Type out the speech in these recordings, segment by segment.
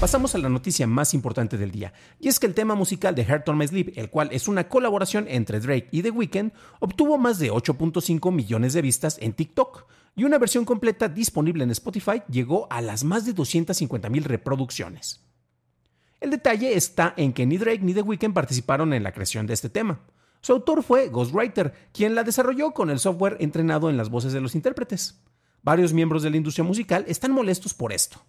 Pasamos a la noticia más importante del día, y es que el tema musical de Heart on My Sleep, el cual es una colaboración entre Drake y The Weeknd, obtuvo más de 8.5 millones de vistas en TikTok, y una versión completa disponible en Spotify llegó a las más de 250 mil reproducciones. El detalle está en que ni Drake ni The Weeknd participaron en la creación de este tema. Su autor fue Ghostwriter, quien la desarrolló con el software entrenado en las voces de los intérpretes. Varios miembros de la industria musical están molestos por esto.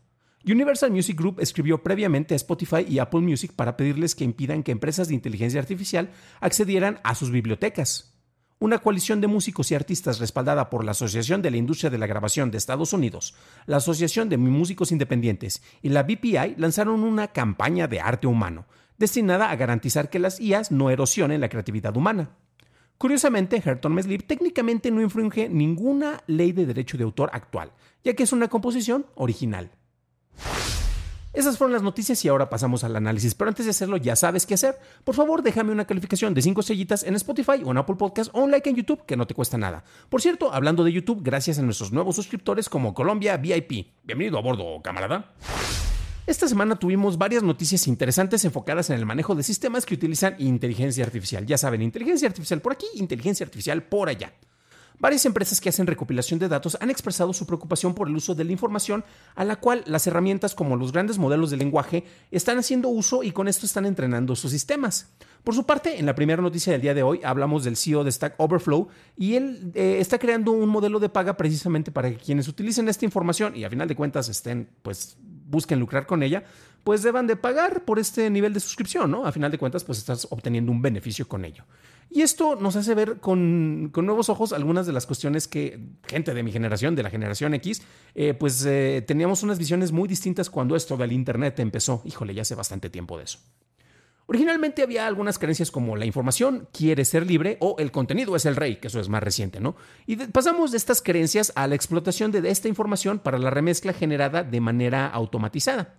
Universal Music Group escribió previamente a Spotify y Apple Music para pedirles que impidan que empresas de inteligencia artificial accedieran a sus bibliotecas. Una coalición de músicos y artistas respaldada por la Asociación de la Industria de la Grabación de Estados Unidos, la Asociación de Músicos Independientes y la BPI lanzaron una campaña de arte humano, destinada a garantizar que las IAs no erosionen la creatividad humana. Curiosamente, Herton Sleep técnicamente no infringe ninguna ley de derecho de autor actual, ya que es una composición original. Esas fueron las noticias y ahora pasamos al análisis. Pero antes de hacerlo, ya sabes qué hacer. Por favor, déjame una calificación de 5 estrellitas en Spotify o en Apple Podcast o un like en YouTube, que no te cuesta nada. Por cierto, hablando de YouTube, gracias a nuestros nuevos suscriptores como Colombia VIP. Bienvenido a bordo, camarada. Esta semana tuvimos varias noticias interesantes enfocadas en el manejo de sistemas que utilizan inteligencia artificial. Ya saben, inteligencia artificial por aquí, inteligencia artificial por allá. Varias empresas que hacen recopilación de datos han expresado su preocupación por el uso de la información a la cual las herramientas como los grandes modelos de lenguaje están haciendo uso y con esto están entrenando sus sistemas. Por su parte, en la primera noticia del día de hoy hablamos del CEO de Stack Overflow y él eh, está creando un modelo de paga precisamente para que quienes utilicen esta información y a final de cuentas estén, pues, busquen lucrar con ella, pues deban de pagar por este nivel de suscripción, ¿no? A final de cuentas, pues estás obteniendo un beneficio con ello. Y esto nos hace ver con, nuevos ojos algunas de las cuestiones que gente de mi generación, de la generación X, eh, pues eh, teníamos unas visiones muy distintas cuando esto del Internet empezó. Híjole, ya hace bastante tiempo de eso. Originalmente había algunas creencias como la información quiere ser libre o el contenido es el rey, que eso es más reciente, ¿no? Y pasamos de estas creencias a la explotación de esta información para la remezcla generada de manera automatizada.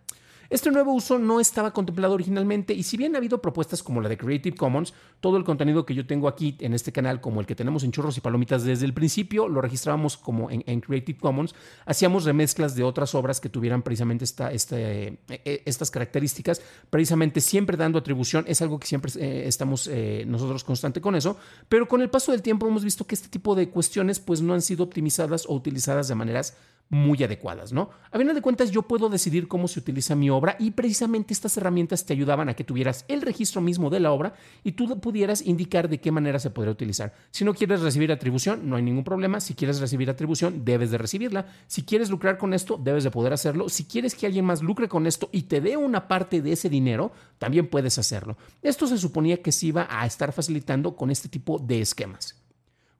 Este nuevo uso no estaba contemplado originalmente y si bien ha habido propuestas como la de Creative Commons, todo el contenido que yo tengo aquí en este canal, como el que tenemos en Churros y Palomitas desde el principio, lo registrábamos como en, Creative Commons, hacíamos remezclas de otras obras que tuvieran precisamente este, estas características, precisamente siempre dando atribución, es algo que siempre eh, estamos nosotros constante con eso, pero con el paso del tiempo hemos visto que este tipo de cuestiones pues no han sido optimizadas o utilizadas de maneras muy adecuadas, ¿no? A final de cuentas, yo puedo decidir cómo se utiliza mi obra y precisamente estas herramientas te ayudaban a que tuvieras el registro mismo de la obra y tú pudieras indicar de qué manera se podría utilizar. Si no quieres recibir atribución, no hay ningún problema. Si quieres recibir atribución, debes de recibirla. Si quieres lucrar con esto, debes de poder hacerlo. Si quieres que alguien más lucre con esto y te dé una parte de ese dinero, también puedes hacerlo. Esto se suponía que se iba a estar facilitando con este tipo de esquemas.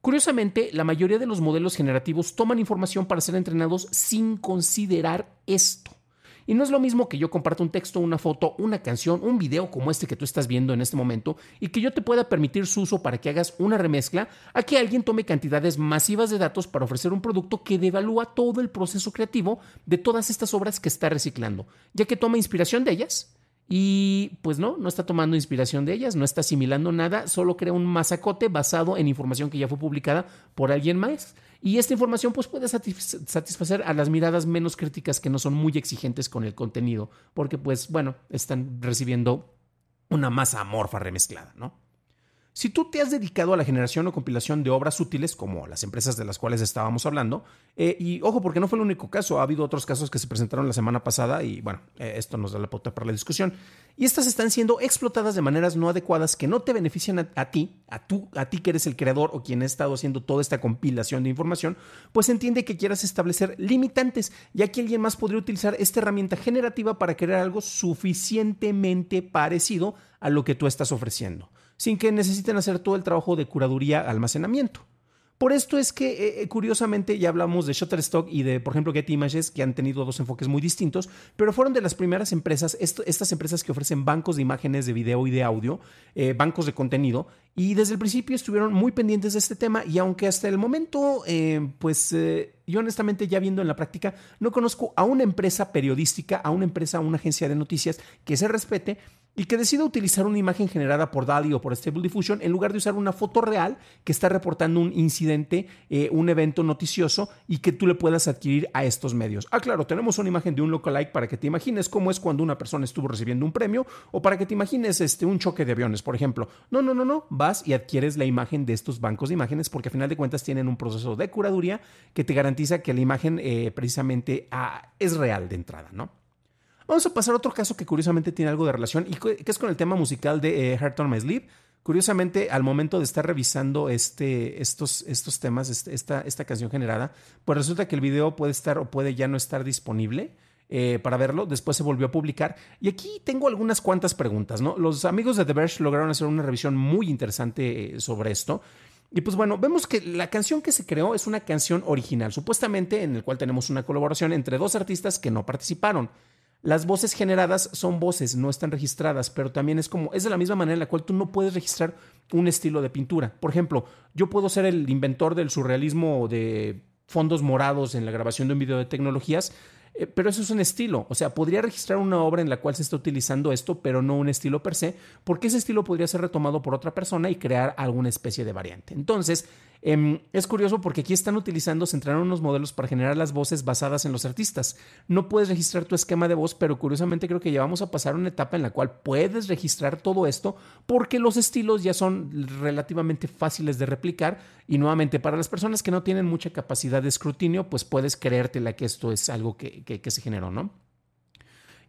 Curiosamente, la mayoría de los modelos generativos toman información para ser entrenados sin considerar esto. Y no es lo mismo que yo comparto un texto, una foto, una canción, un video como este que tú estás viendo en este momento y que yo te pueda permitir su uso para que hagas una remezcla a que alguien tome cantidades masivas de datos para ofrecer un producto que devalúa todo el proceso creativo de todas estas obras que está reciclando, ya que toma inspiración de ellas y pues no, no está tomando inspiración de ellas, no está asimilando nada, solo crea un masacote basado en información que ya fue publicada por alguien más. Y esta información pues puede satisfacer a las miradas menos críticas que no son muy exigentes con el contenido, porque pues bueno, están recibiendo una masa amorfa remezclada, ¿no? Si tú te has dedicado a la generación o compilación de obras útiles, como las empresas de las cuales estábamos hablando, eh, y ojo, porque no fue el único caso, ha habido otros casos que se presentaron la semana pasada y bueno, eh, esto nos da la pauta para la discusión, y estas están siendo explotadas de maneras no adecuadas que no te benefician a, ti, a, tú, a ti que eres el creador o quien ha estado haciendo toda esta compilación de información, pues entiende que quieras establecer limitantes, ya que alguien más podría utilizar esta herramienta generativa para crear algo suficientemente parecido a lo que tú estás ofreciendo sin que necesiten hacer todo el trabajo de curaduría almacenamiento. Por esto es que, eh, eh, curiosamente, ya hablamos de Shutterstock y de, por ejemplo, Getty Images, que han tenido dos enfoques muy distintos, pero fueron de las primeras empresas, estas empresas que ofrecen bancos de imágenes, de video y de audio, eh, bancos de contenido, y desde el principio estuvieron muy pendientes de este tema, y aunque hasta el momento, pues yo honestamente ya viendo en la práctica, no conozco a una empresa periodística, a una empresa, a una agencia de noticias que se respete y que decida utilizar una imagen generada por DALI o por Stable Diffusion en lugar de usar una foto real que está reportando un incidente, eh, un evento noticioso y que tú le puedas adquirir a estos medios. Ah, claro, tenemos una imagen de un lookalike para que te imagines cómo es cuando una persona estuvo recibiendo un premio o para que te imagines este, un choque de aviones, por ejemplo. No, no, no, no, vas y adquieres la imagen de estos bancos de imágenes porque a final de cuentas tienen un proceso de curaduría que te garantiza que la imagen eh, precisamente ah, es real de entrada, ¿no? Vamos a pasar a otro caso que curiosamente tiene algo de relación y que es con el tema musical de eh, Heart on My Sleep. Curiosamente, al momento de estar revisando este, estos, estos temas, este, esta, esta canción generada, pues resulta que el video puede estar o puede ya no estar disponible. Eh, para verlo. Después se volvió a publicar. Y aquí tengo algunas cuantas preguntas, ¿no? Los amigos de The Verge lograron hacer una revisión muy interesante eh, sobre esto. Y pues bueno, vemos que la canción que se creó es una canción original, supuestamente en el cual tenemos una colaboración entre dos artistas que no participaron. Las voces generadas son voces, no están registradas, pero también es como, es de la misma manera en la cual tú no puedes registrar un estilo de pintura. Por ejemplo, yo puedo ser el inventor del surrealismo de fondos morados en la grabación de un video de tecnologías, eh, pero eso es un estilo. O sea, podría registrar una obra en la cual se está utilizando esto, pero no un estilo per se, porque ese estilo podría ser retomado por otra persona y crear alguna especie de variante. Entonces, Em, es curioso porque aquí están utilizando, se entrenaron unos modelos para generar las voces basadas en los artistas. No puedes registrar tu esquema de voz, pero curiosamente creo que ya vamos a pasar una etapa en la cual puedes registrar todo esto porque los estilos ya son relativamente fáciles de replicar y nuevamente para las personas que no tienen mucha capacidad de escrutinio, pues puedes creértela que esto es algo que, que se generó, ¿no?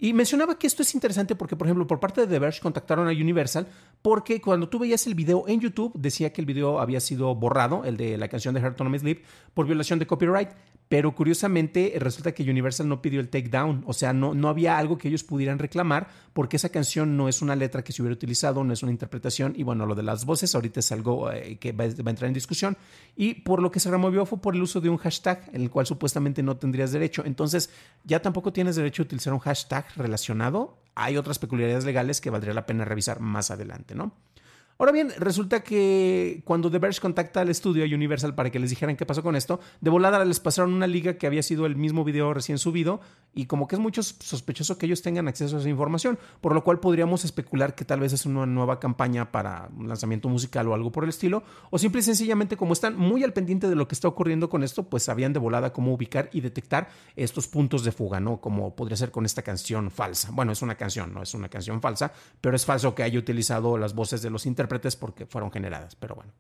Y mencionaba que esto es interesante porque, por ejemplo, por parte de The Verge contactaron a Universal porque cuando tú veías el video en YouTube decía que el video había sido borrado, el de la canción de Heart on Sleep, por violación de copyright. Pero curiosamente resulta que Universal no pidió el takedown, o sea, no, no había algo que ellos pudieran reclamar porque esa canción no es una letra que se hubiera utilizado, no es una interpretación y bueno, lo de las voces ahorita es algo eh, que va, a entrar en discusión y por lo que se removió fue por el uso de un hashtag en el cual supuestamente no tendrías derecho. Entonces, ya tampoco tienes derecho a utilizar un hashtag relacionado. Hay otras peculiaridades legales que valdría la pena revisar más adelante, ¿no? Ahora bien, resulta que cuando The Verge contacta al estudio a Universal para que les dijeran qué pasó con esto, de volada les pasaron una liga que había sido el mismo video recién subido y como que es mucho sospechoso que ellos tengan acceso a esa información, por lo cual podríamos especular que tal vez es una nueva campaña para un lanzamiento musical o algo por el estilo, o simple y sencillamente como están muy al pendiente de lo que está ocurriendo con esto, pues sabían de volada cómo ubicar y detectar estos puntos de fuga, ¿no? Como podría ser con esta canción falsa. Bueno, es una canción, no es una canción falsa, pero es falso que haya utilizado las voces de los intérpretes porque fueron generadas, pero bueno.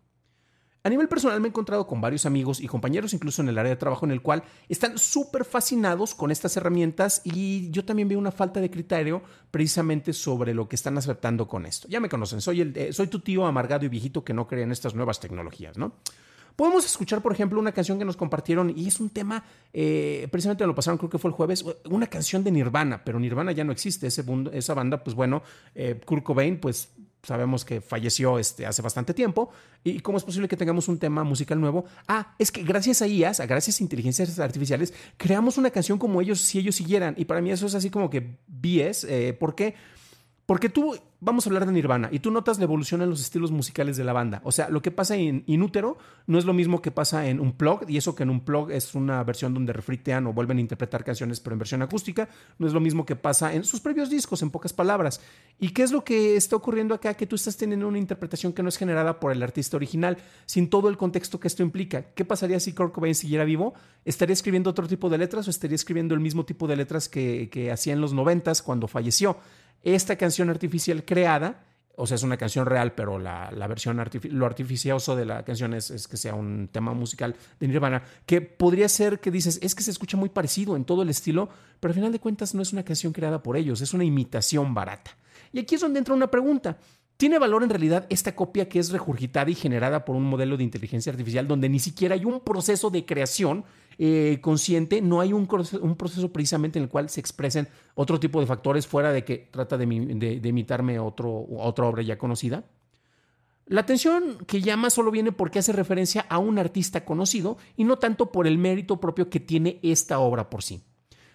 A nivel personal me he encontrado con varios amigos y compañeros incluso en el área de trabajo en el cual están súper fascinados con estas herramientas y yo también veo una falta de criterio precisamente sobre lo que están aceptando con esto. Ya me conocen, soy, el, eh, soy tu tío amargado y viejito que no cree en estas nuevas tecnologías, ¿no? Podemos escuchar, por ejemplo, una canción que nos compartieron y es un tema, eh, precisamente lo pasaron, creo que fue el jueves, una canción de Nirvana, pero Nirvana ya no existe, ese, esa banda, pues bueno, eh, Kurt Cobain, pues sabemos que falleció este, hace bastante tiempo. ¿Y cómo es posible que tengamos un tema musical nuevo? Ah, es que gracias a IAS, a gracias a inteligencias artificiales, creamos una canción como ellos si ellos siguieran. Y para mí eso es así como que BS. Eh, ¿Por qué? Porque tú vamos a hablar de Nirvana y tú notas la evolución en los estilos musicales de la banda. O sea, lo que pasa en Inútero no es lo mismo que pasa en un plug, y eso que en un plug es una versión donde refritean o vuelven a interpretar canciones, pero en versión acústica, no es lo mismo que pasa en sus previos discos, en pocas palabras. ¿Y qué es lo que está ocurriendo acá? Que tú estás teniendo una interpretación que no es generada por el artista original, sin todo el contexto que esto implica. ¿Qué pasaría si Kurt Cobain siguiera vivo? ¿Estaría escribiendo otro tipo de letras o estaría escribiendo el mismo tipo de letras que, que hacía en los noventas cuando falleció? Esta canción artificial creada o sea, es una canción real, pero la, versión, lo artificioso de la canción es, es, que sea un tema musical de Nirvana, que podría ser que dices, es que se escucha muy parecido en todo el estilo, pero al final de cuentas no es una canción creada por ellos, es una imitación barata. Y aquí es donde entra una pregunta. ¿Tiene valor en realidad esta copia que es regurgitada y generada por un modelo de inteligencia artificial donde ni siquiera hay un proceso de creación eh, consciente, no hay un, proceso precisamente en el cual se expresen otro tipo de factores fuera de que trata de, imitarme otro, otra obra ya conocida? La atención que llama solo viene porque hace referencia a un artista conocido y no tanto por el mérito propio que tiene esta obra por sí.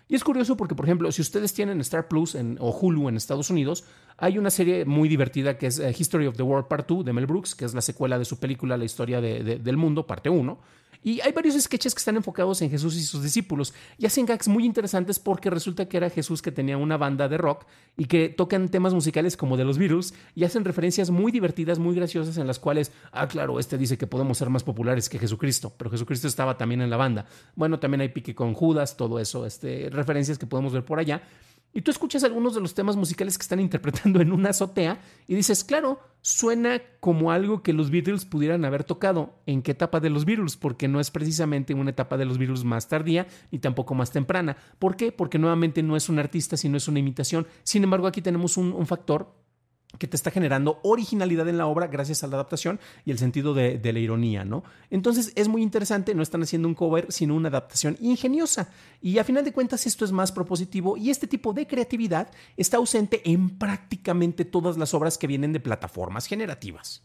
Y es curioso porque, por ejemplo, si ustedes tienen Star Plus o Hulu en Estados Unidos, hay una serie muy divertida que es eh, History of the World Part 2 de Mel Brooks, que es la secuela de su película La historia del mundo, parte 1. Y hay varios sketches que están enfocados en Jesús y sus discípulos y hacen gags muy interesantes porque resulta que era Jesús que tenía una banda de rock y que tocan temas musicales como de los virus y hacen referencias muy divertidas, muy graciosas en las cuales, ah, claro, este dice que podemos ser más populares que Jesucristo, pero Jesucristo estaba también en la banda. Bueno, también hay pique con Judas, todo eso, este, referencias que podemos ver por allá. Y tú escuchas algunos de los temas musicales que están interpretando en una azotea y dices, claro, suena como algo que los Beatles pudieran haber tocado. ¿En qué etapa de los Beatles? Porque no es precisamente una etapa de los Beatles más tardía ni tampoco más temprana. ¿Por qué? Porque nuevamente no es un artista, sino es una imitación. Sin embargo, aquí tenemos un, un factor que te está generando originalidad en la obra gracias a la adaptación y el sentido de, la ironía, ¿no? Entonces es muy interesante, no están haciendo un cover, sino una adaptación ingeniosa. Y a final de cuentas esto es más propositivo y este tipo de creatividad está ausente en prácticamente todas las obras que vienen de plataformas generativas.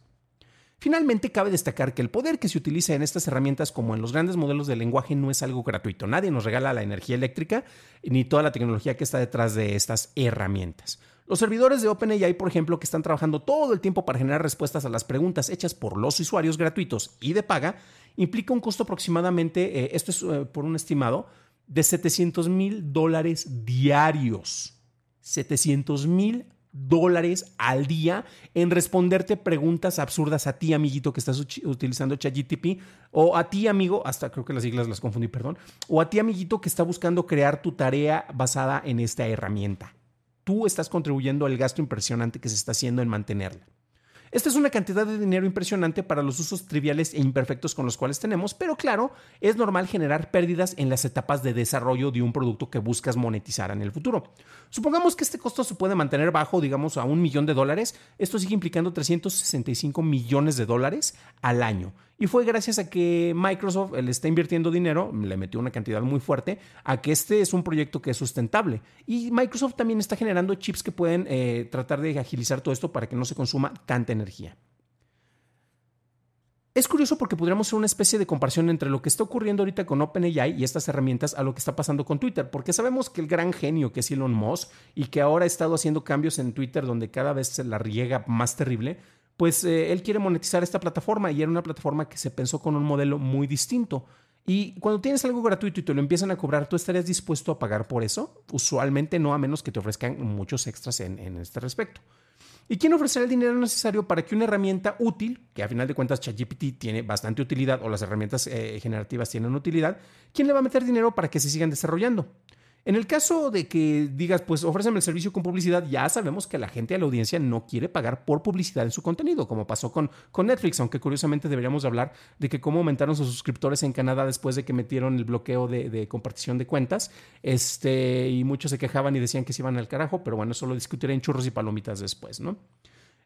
Finalmente, cabe destacar que el poder que se utiliza en estas herramientas como en los grandes modelos de lenguaje no es algo gratuito. Nadie nos regala la energía eléctrica ni toda la tecnología que está detrás de estas herramientas. Los servidores de OpenAI, por ejemplo, que están trabajando todo el tiempo para generar respuestas a las preguntas hechas por los usuarios gratuitos y de paga, implica un costo aproximadamente, eh, esto es eh, por un estimado, de 700 mil dólares diarios. 700 mil dólares al día en responderte preguntas absurdas a ti, amiguito, que estás utilizando ChatGTP, o a ti, amigo, hasta creo que las siglas las confundí, perdón, o a ti, amiguito, que está buscando crear tu tarea basada en esta herramienta tú estás contribuyendo al gasto impresionante que se está haciendo en mantenerla. Esta es una cantidad de dinero impresionante para los usos triviales e imperfectos con los cuales tenemos, pero claro, es normal generar pérdidas en las etapas de desarrollo de un producto que buscas monetizar en el futuro. Supongamos que este costo se puede mantener bajo, digamos, a un millón de dólares. Esto sigue implicando 365 millones de dólares al año. Y fue gracias a que Microsoft le está invirtiendo dinero, le metió una cantidad muy fuerte, a que este es un proyecto que es sustentable. Y Microsoft también está generando chips que pueden eh, tratar de agilizar todo esto para que no se consuma tanta energía. Es curioso porque podríamos hacer una especie de comparación entre lo que está ocurriendo ahorita con OpenAI y estas herramientas a lo que está pasando con Twitter, porque sabemos que el gran genio que es Elon Musk y que ahora ha estado haciendo cambios en Twitter donde cada vez se la riega más terrible, pues eh, él quiere monetizar esta plataforma y era una plataforma que se pensó con un modelo muy distinto. Y cuando tienes algo gratuito y te lo empiezan a cobrar, ¿tú estarías dispuesto a pagar por eso? Usualmente no, a menos que te ofrezcan muchos extras en, este respecto. ¿Y quién ofrecerá el dinero necesario para que una herramienta útil, que a final de cuentas ChatGPT tiene bastante utilidad o las herramientas eh, generativas tienen utilidad, quién le va a meter dinero para que se sigan desarrollando? En el caso de que digas, pues ofréceme el servicio con publicidad, ya sabemos que la gente a la audiencia no quiere pagar por publicidad en su contenido, como pasó con, con Netflix, aunque curiosamente deberíamos hablar de que cómo aumentaron sus suscriptores en Canadá después de que metieron el bloqueo de, de, compartición de cuentas, este, y muchos se quejaban y decían que se iban al carajo, pero bueno, eso lo discutiré en churros y palomitas después, ¿no?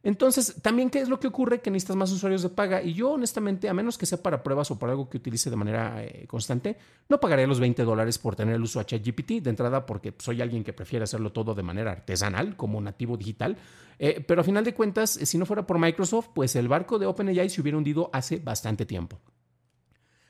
Entonces, también, ¿qué es lo que ocurre? Que necesitas más usuarios de paga. Y yo, honestamente, a menos que sea para pruebas o para algo que utilice de manera eh, constante, no pagaré los 20 dólares por tener el uso a ChatGPT de entrada, porque soy alguien que prefiere hacerlo todo de manera artesanal, como nativo digital. Eh, pero a final de cuentas, si no fuera por Microsoft, pues el barco de OpenAI se hubiera hundido hace bastante tiempo.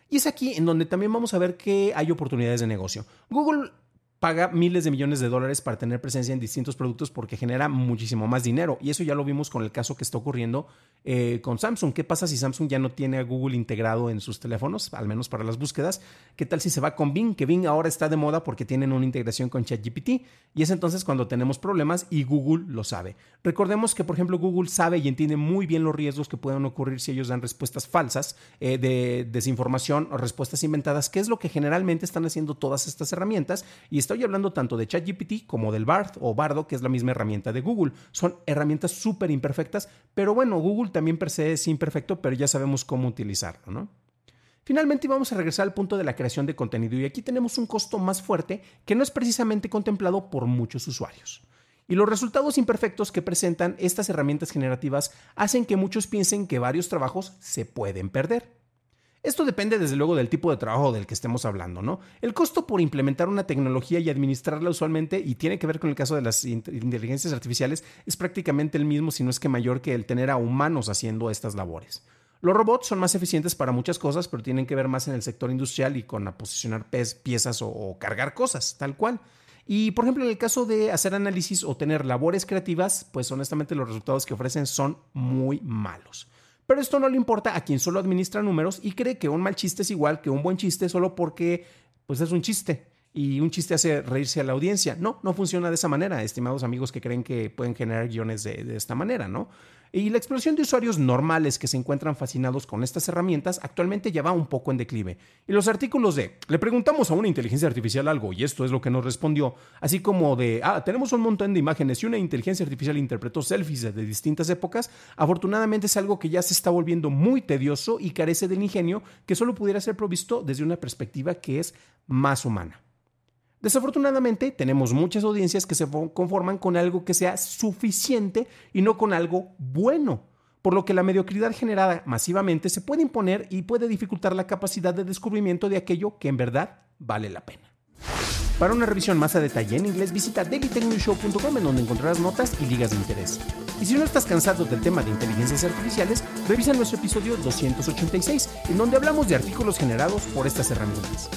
Y es aquí en donde también vamos a ver que hay oportunidades de negocio. Google paga miles de millones de dólares para tener presencia en distintos productos porque genera muchísimo más dinero. Y eso ya lo vimos con el caso que está ocurriendo eh, con Samsung. ¿Qué pasa si Samsung ya no tiene a Google integrado en sus teléfonos, al menos para las búsquedas? ¿Qué tal si se va con Bing? Que Bing ahora está de moda porque tienen una integración con ChatGPT. Y es entonces cuando tenemos problemas y Google lo sabe. Recordemos que, por ejemplo, Google sabe y entiende muy bien los riesgos que pueden ocurrir si ellos dan respuestas falsas eh, de desinformación o respuestas inventadas, que es lo que generalmente están haciendo todas estas herramientas y estoy hablando tanto de ChatGPT como del Bard o Bardo, que es la misma herramienta de Google. Son herramientas súper imperfectas, pero bueno, Google también per se es imperfecto, pero ya sabemos cómo utilizarlo, ¿no? Finalmente vamos a regresar al punto de la creación de contenido y aquí tenemos un costo más fuerte que no es precisamente contemplado por muchos usuarios. Y los resultados imperfectos que presentan estas herramientas generativas hacen que muchos piensen que varios trabajos se pueden perder. Esto depende desde luego del tipo de trabajo del que estemos hablando, ¿no? El costo por implementar una tecnología y administrarla usualmente, y tiene que ver con el caso de las inteligencias artificiales, es prácticamente el mismo, si no es que mayor que el tener a humanos haciendo estas labores. Los robots son más eficientes para muchas cosas, pero tienen que ver más en el sector industrial y con posicionar piezas o, cargar cosas, tal cual. Y por ejemplo, en el caso de hacer análisis o tener labores creativas, pues honestamente los resultados que ofrecen son muy malos. Pero esto no le importa a quien solo administra números y cree que un mal chiste es igual que un buen chiste solo porque pues es un chiste y un chiste hace reírse a la audiencia. No, no funciona de esa manera, estimados amigos que creen que pueden generar guiones de, de esta manera, ¿no? Y la explosión de usuarios normales que se encuentran fascinados con estas herramientas actualmente ya va un poco en declive. Y los artículos de, le preguntamos a una inteligencia artificial algo y esto es lo que nos respondió, así como de, ah, tenemos un montón de imágenes y una inteligencia artificial interpretó selfies de distintas épocas, afortunadamente es algo que ya se está volviendo muy tedioso y carece del ingenio que solo pudiera ser provisto desde una perspectiva que es más humana. Desafortunadamente, tenemos muchas audiencias que se conforman con algo que sea suficiente y no con algo bueno, por lo que la mediocridad generada masivamente se puede imponer y puede dificultar la capacidad de descubrimiento de aquello que en verdad vale la pena. Para una revisión más a detalle en inglés, visita dailytechnewshow.com en donde encontrarás notas y ligas de interés. Y si no estás cansado del tema de inteligencias artificiales, revisa nuestro episodio 286, en donde hablamos de artículos generados por estas herramientas.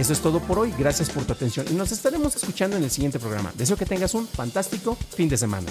Eso es todo por hoy. Gracias por tu atención y nos estaremos escuchando en el siguiente programa. Deseo que tengas un fantástico fin de semana.